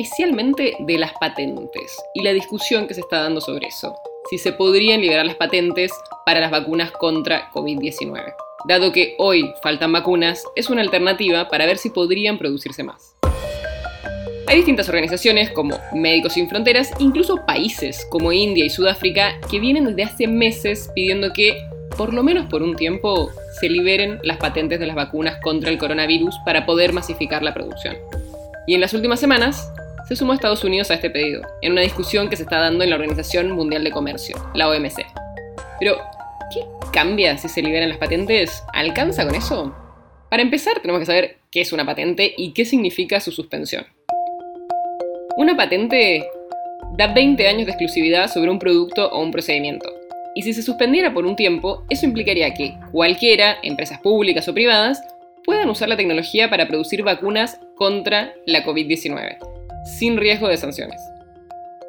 especialmente de las patentes y la discusión que se está dando sobre eso. Si se podrían liberar las patentes para las vacunas contra COVID-19. Dado que hoy faltan vacunas, es una alternativa para ver si podrían producirse más. Hay distintas organizaciones como Médicos Sin Fronteras, incluso países como India y Sudáfrica, que vienen desde hace meses pidiendo que, por lo menos por un tiempo, se liberen las patentes de las vacunas contra el coronavirus para poder masificar la producción. Y en las últimas semanas se sumó Estados Unidos a este pedido, en una discusión que se está dando en la Organización Mundial de Comercio, la OMC. Pero, ¿qué cambia si se liberan las patentes? ¿Alcanza con eso? Para empezar, tenemos que saber qué es una patente y qué significa su suspensión. Una patente da 20 años de exclusividad sobre un producto o un procedimiento. Y si se suspendiera por un tiempo, eso implicaría que cualquiera, empresas públicas o privadas, puedan usar la tecnología para producir vacunas contra la COVID-19, sin riesgo de sanciones.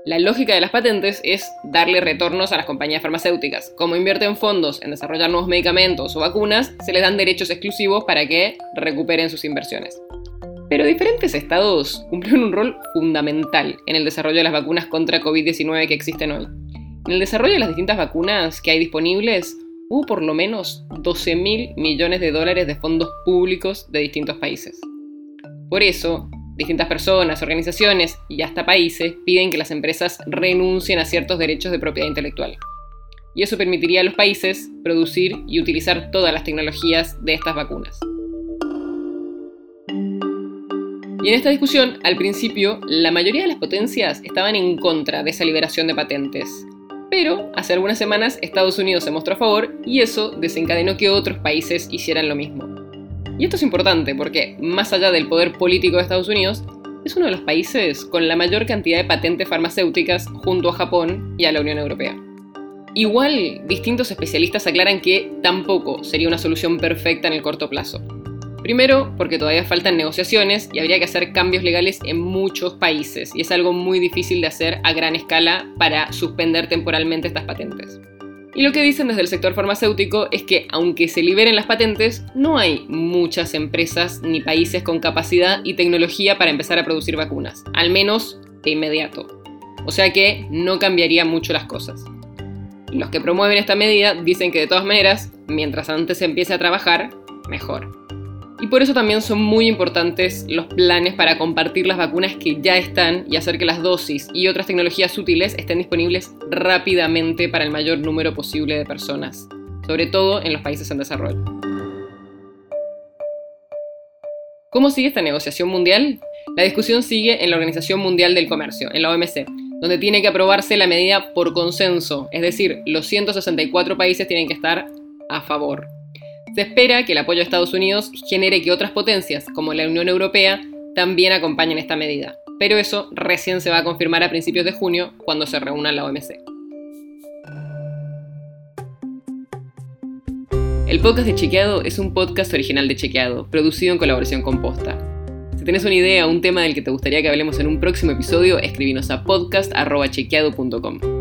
La lógica de las patentes es darle retornos a las compañías farmacéuticas. Como invierten fondos en desarrollar nuevos medicamentos o vacunas, se les dan derechos exclusivos para que recuperen sus inversiones. Pero diferentes estados cumplieron un rol fundamental en el desarrollo de las vacunas contra COVID-19 que existen hoy. En el desarrollo de las distintas vacunas que hay disponibles, hubo por lo menos 12 mil millones de dólares de fondos públicos de distintos países. Por eso, distintas personas, organizaciones y hasta países piden que las empresas renuncien a ciertos derechos de propiedad intelectual. Y eso permitiría a los países producir y utilizar todas las tecnologías de estas vacunas. Y en esta discusión, al principio, la mayoría de las potencias estaban en contra de esa liberación de patentes, pero hace algunas semanas Estados Unidos se mostró a favor y eso desencadenó que otros países hicieran lo mismo. Y esto es importante porque, más allá del poder político de Estados Unidos, es uno de los países con la mayor cantidad de patentes farmacéuticas junto a Japón y a la Unión Europea. Igual, distintos especialistas aclaran que tampoco sería una solución perfecta en el corto plazo. Primero, porque todavía faltan negociaciones y habría que hacer cambios legales en muchos países, y es algo muy difícil de hacer a gran escala para suspender temporalmente estas patentes. Y lo que dicen desde el sector farmacéutico es que aunque se liberen las patentes, no hay muchas empresas ni países con capacidad y tecnología para empezar a producir vacunas, al menos de inmediato. O sea que no cambiaría mucho las cosas. Los que promueven esta medida dicen que de todas maneras, mientras antes se empiece a trabajar, mejor. Y por eso también son muy importantes los planes para compartir las vacunas que ya están y hacer que las dosis y otras tecnologías útiles estén disponibles rápidamente para el mayor número posible de personas, sobre todo en los países en desarrollo. ¿Cómo sigue esta negociación mundial? La discusión sigue en la Organización Mundial del Comercio, en la OMC, donde tiene que aprobarse la medida por consenso, es decir, los 164 países tienen que estar a favor. Se espera que el apoyo de Estados Unidos genere que otras potencias, como la Unión Europea, también acompañen esta medida, pero eso recién se va a confirmar a principios de junio cuando se reúna la OMC. El podcast de Chequeado es un podcast original de Chequeado, producido en colaboración con Posta. Si tenés una idea o un tema del que te gustaría que hablemos en un próximo episodio, escribinos a podcast.chequeado.com.